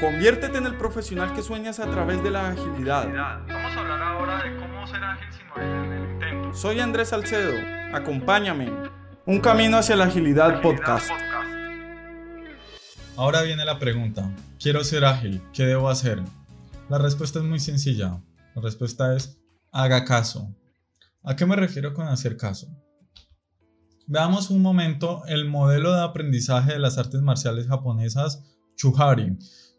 Conviértete en el profesional que sueñas a través de la agilidad. Vamos a hablar ahora de cómo ser ágil sin morir en el intento. Soy Andrés Salcedo. Acompáñame. Un camino hacia la agilidad podcast. Ahora viene la pregunta. Quiero ser ágil. ¿Qué debo hacer? La respuesta es muy sencilla. La respuesta es haga caso. ¿A qué me refiero con hacer caso? Veamos un momento el modelo de aprendizaje de las artes marciales japonesas Chuhari.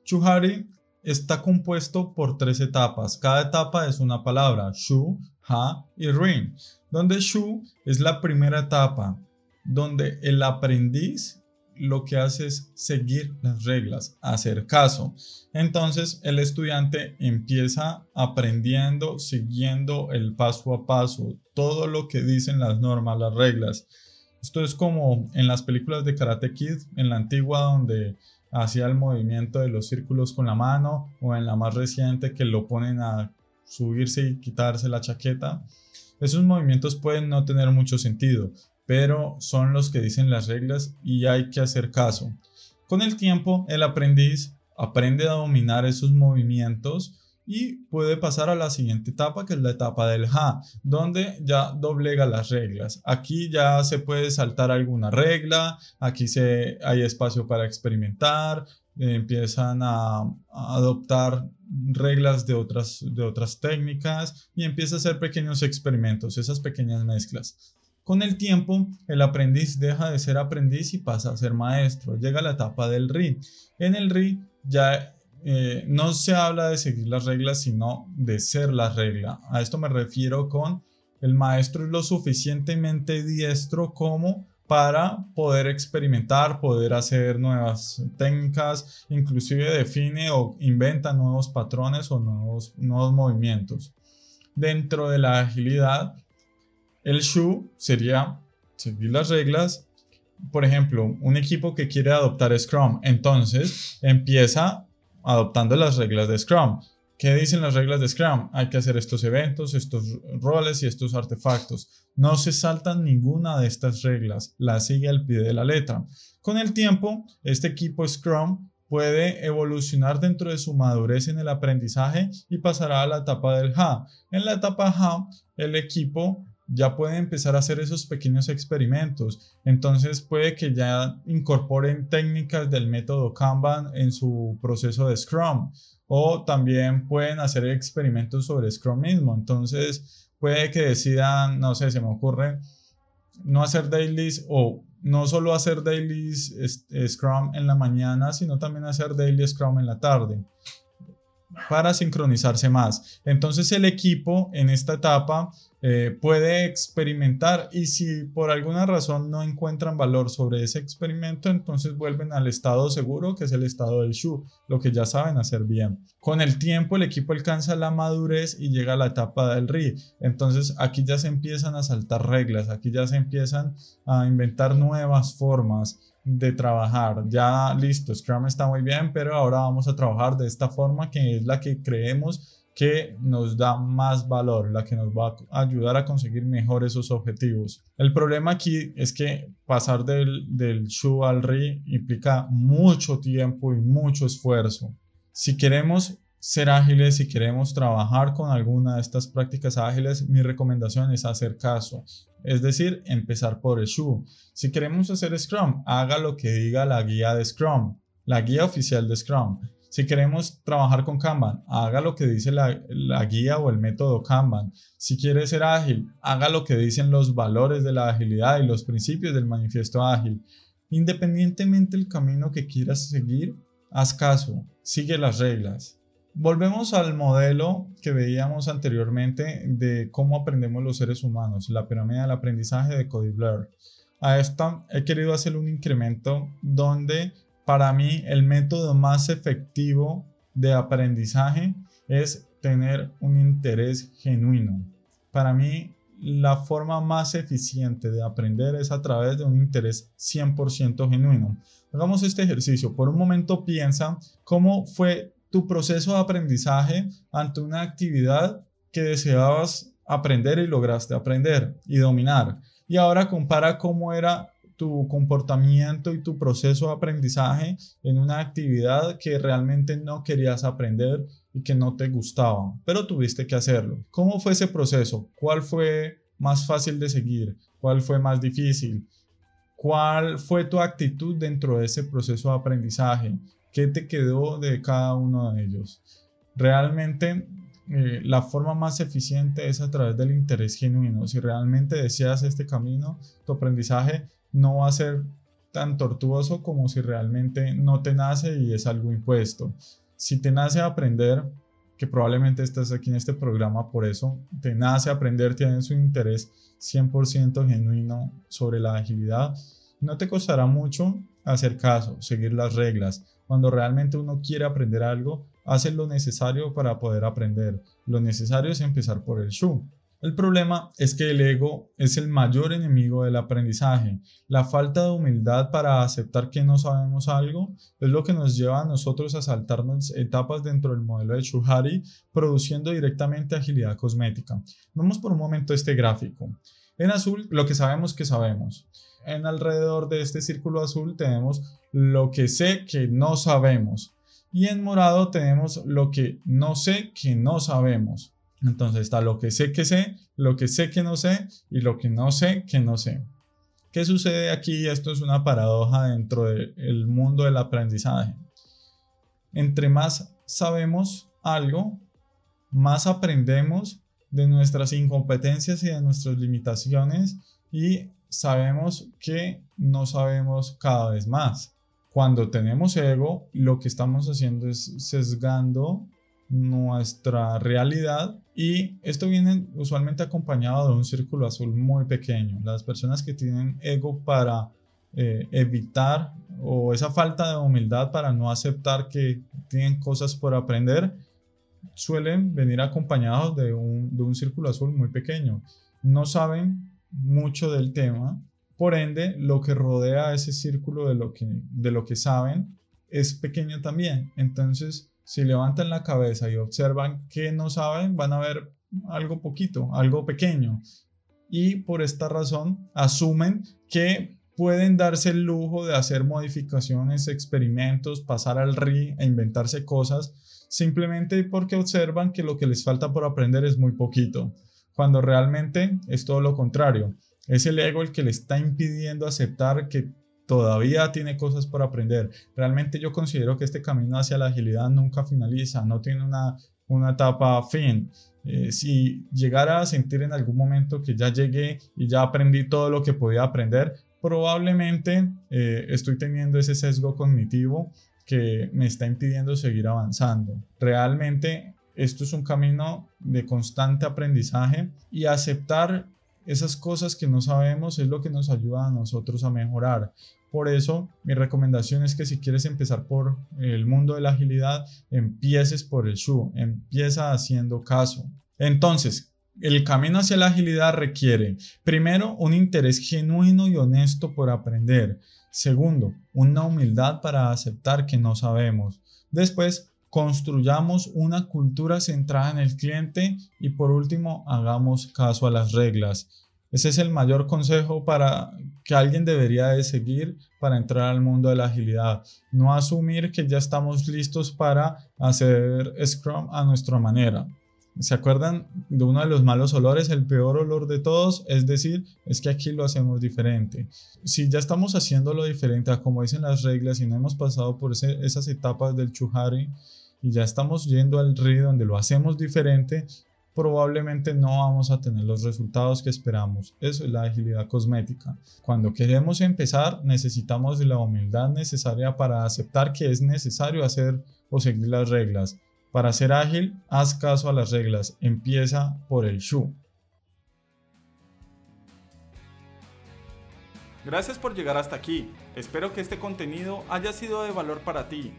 Chuhari está compuesto por tres etapas. Cada etapa es una palabra, Shu, Ha y Rin, donde Shu es la primera etapa, donde el aprendiz lo que hace es seguir las reglas, hacer caso. Entonces el estudiante empieza aprendiendo, siguiendo el paso a paso, todo lo que dicen las normas, las reglas. Esto es como en las películas de Karate Kid, en la antigua, donde hacía el movimiento de los círculos con la mano o en la más reciente que lo ponen a subirse y quitarse la chaqueta. Esos movimientos pueden no tener mucho sentido, pero son los que dicen las reglas y hay que hacer caso. Con el tiempo, el aprendiz aprende a dominar esos movimientos y puede pasar a la siguiente etapa que es la etapa del ha, donde ya doblega las reglas. Aquí ya se puede saltar alguna regla, aquí se, hay espacio para experimentar, empiezan a, adoptar reglas de otras, de otras técnicas y empieza a hacer pequeños experimentos, esas pequeñas mezclas. Con el tiempo, el aprendiz deja de ser aprendiz y pasa a ser maestro. Llega la etapa del RI. En el RI ya eh, no se habla de seguir las reglas, sino de ser la regla. A esto me refiero con el maestro es lo suficientemente diestro como para poder experimentar, poder hacer nuevas técnicas, inclusive define o inventa nuevos patrones o nuevos, nuevos movimientos. Dentro de la agilidad, el Shu sería seguir las reglas. Por ejemplo, un equipo que quiere adoptar Scrum, entonces empieza adoptando las reglas de Scrum. ¿Qué dicen las reglas de Scrum? Hay que hacer estos eventos, estos roles y estos artefactos. No se saltan ninguna de estas reglas, las sigue al pie de la letra. Con el tiempo, este equipo Scrum puede evolucionar dentro de su madurez en el aprendizaje y pasará a la etapa del HA. En la etapa HA, el equipo ya puede empezar a hacer esos pequeños experimentos. Entonces puede que ya incorporen técnicas del método Kanban en su proceso de Scrum o también pueden hacer experimentos sobre Scrum mismo. Entonces puede que decidan, no sé, se me ocurre, no hacer dailies o no solo hacer dailies Scrum en la mañana, sino también hacer daily Scrum en la tarde para sincronizarse más. Entonces el equipo en esta etapa eh, puede experimentar y si por alguna razón no encuentran valor sobre ese experimento, entonces vuelven al estado seguro, que es el estado del Shu, lo que ya saben hacer bien. Con el tiempo el equipo alcanza la madurez y llega a la etapa del RI. Entonces aquí ya se empiezan a saltar reglas, aquí ya se empiezan a inventar nuevas formas de trabajar. Ya listo, Scrum está muy bien, pero ahora vamos a trabajar de esta forma que es la que creemos que nos da más valor, la que nos va a ayudar a conseguir mejor esos objetivos. El problema aquí es que pasar del, del Shu al Ri implica mucho tiempo y mucho esfuerzo. Si queremos ser ágiles, si queremos trabajar con alguna de estas prácticas ágiles, mi recomendación es hacer caso, es decir, empezar por el Shu. Si queremos hacer Scrum, haga lo que diga la guía de Scrum, la guía oficial de Scrum. Si queremos trabajar con Kanban, haga lo que dice la, la, guía o el método Kanban. Si quiere ser ágil, haga lo que dicen los valores de la agilidad y los principios del manifiesto ágil. Independientemente del camino que quieras seguir, haz caso, sigue las reglas. Volvemos al modelo que veíamos anteriormente de cómo aprendemos los seres humanos, la pirámide del aprendizaje de Cody Blair. A esta he querido hacer un incremento donde para mí el método más efectivo de aprendizaje es tener un interés genuino. Para mí la forma más eficiente de aprender es a través de un interés 100% genuino. Hagamos este ejercicio. Por un momento piensa cómo fue tu proceso de aprendizaje ante una actividad que deseabas aprender y lograste aprender y dominar. Y ahora compara cómo era tu comportamiento y tu proceso de aprendizaje en una actividad que realmente no querías aprender y que no te gustaba, pero tuviste que hacerlo. ¿Cómo fue ese proceso? ¿Cuál fue más fácil de seguir? ¿Cuál fue más difícil? ¿Cuál fue tu actitud dentro de ese proceso de aprendizaje? ¿Qué te quedó de cada uno de ellos? Realmente eh, la forma más eficiente es a través del interés genuino. Si realmente deseas este camino, tu aprendizaje no va a ser tan tortuoso como si realmente no te nace y es algo impuesto. Si te nace aprender, que probablemente estás aquí en este programa por eso, te nace aprender, tienes un interés 100% genuino sobre la agilidad, no te costará mucho hacer caso, seguir las reglas. Cuando realmente uno quiere aprender algo, hace lo necesario para poder aprender. Lo necesario es empezar por el shu. El problema es que el ego es el mayor enemigo del aprendizaje. La falta de humildad para aceptar que no sabemos algo es lo que nos lleva a nosotros a saltarnos etapas dentro del modelo de Shuhari, produciendo directamente agilidad cosmética. Vamos por un momento este gráfico. En azul, lo que sabemos que sabemos. En alrededor de este círculo azul tenemos lo que sé que no sabemos. Y en morado tenemos lo que no sé que no sabemos. Entonces está lo que sé que sé, lo que sé que no sé y lo que no sé que no sé. ¿Qué sucede aquí? Esto es una paradoja dentro del mundo del aprendizaje. Entre más sabemos algo, más aprendemos de nuestras incompetencias y de nuestras limitaciones y sabemos que no sabemos cada vez más. Cuando tenemos ego, lo que estamos haciendo es sesgando nuestra realidad y esto viene usualmente acompañado de un círculo azul muy pequeño. Las personas que tienen ego para eh, evitar o esa falta de humildad para no aceptar que tienen cosas por aprender suelen venir acompañados de un, de un círculo azul muy pequeño. No saben mucho del tema, por ende lo que rodea ese círculo de lo que, de lo que saben es pequeño también. Entonces si levantan la cabeza y observan que no saben, van a ver algo poquito, algo pequeño. Y por esta razón asumen que pueden darse el lujo de hacer modificaciones, experimentos, pasar al RI e inventarse cosas, simplemente porque observan que lo que les falta por aprender es muy poquito, cuando realmente es todo lo contrario. Es el ego el que le está impidiendo aceptar que todavía tiene cosas por aprender. Realmente yo considero que este camino hacia la agilidad nunca finaliza, no tiene una, una etapa fin. Eh, si llegara a sentir en algún momento que ya llegué y ya aprendí todo lo que podía aprender, probablemente eh, estoy teniendo ese sesgo cognitivo que me está impidiendo seguir avanzando. Realmente esto es un camino de constante aprendizaje y aceptar esas cosas que no sabemos es lo que nos ayuda a nosotros a mejorar. Por eso, mi recomendación es que si quieres empezar por el mundo de la agilidad, empieces por el Shu, empieza haciendo caso. Entonces, el camino hacia la agilidad requiere, primero, un interés genuino y honesto por aprender. Segundo, una humildad para aceptar que no sabemos. Después, construyamos una cultura centrada en el cliente y por último, hagamos caso a las reglas. Ese es el mayor consejo para que alguien debería de seguir para entrar al mundo de la agilidad. No asumir que ya estamos listos para hacer Scrum a nuestra manera. ¿Se acuerdan de uno de los malos olores? El peor olor de todos, es decir, es que aquí lo hacemos diferente. Si ya estamos haciéndolo diferente, como dicen las reglas, y no hemos pasado por esas etapas del chuhari, y ya estamos yendo al río donde lo hacemos diferente, probablemente no vamos a tener los resultados que esperamos. Eso es la agilidad cosmética. Cuando queremos empezar, necesitamos la humildad necesaria para aceptar que es necesario hacer o seguir las reglas. Para ser ágil, haz caso a las reglas. Empieza por el shu. Gracias por llegar hasta aquí. Espero que este contenido haya sido de valor para ti.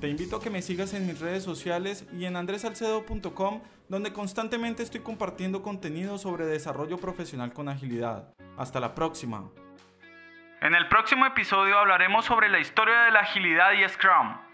Te invito a que me sigas en mis redes sociales y en andresalcedo.com, donde constantemente estoy compartiendo contenido sobre desarrollo profesional con agilidad. Hasta la próxima. En el próximo episodio hablaremos sobre la historia de la agilidad y Scrum.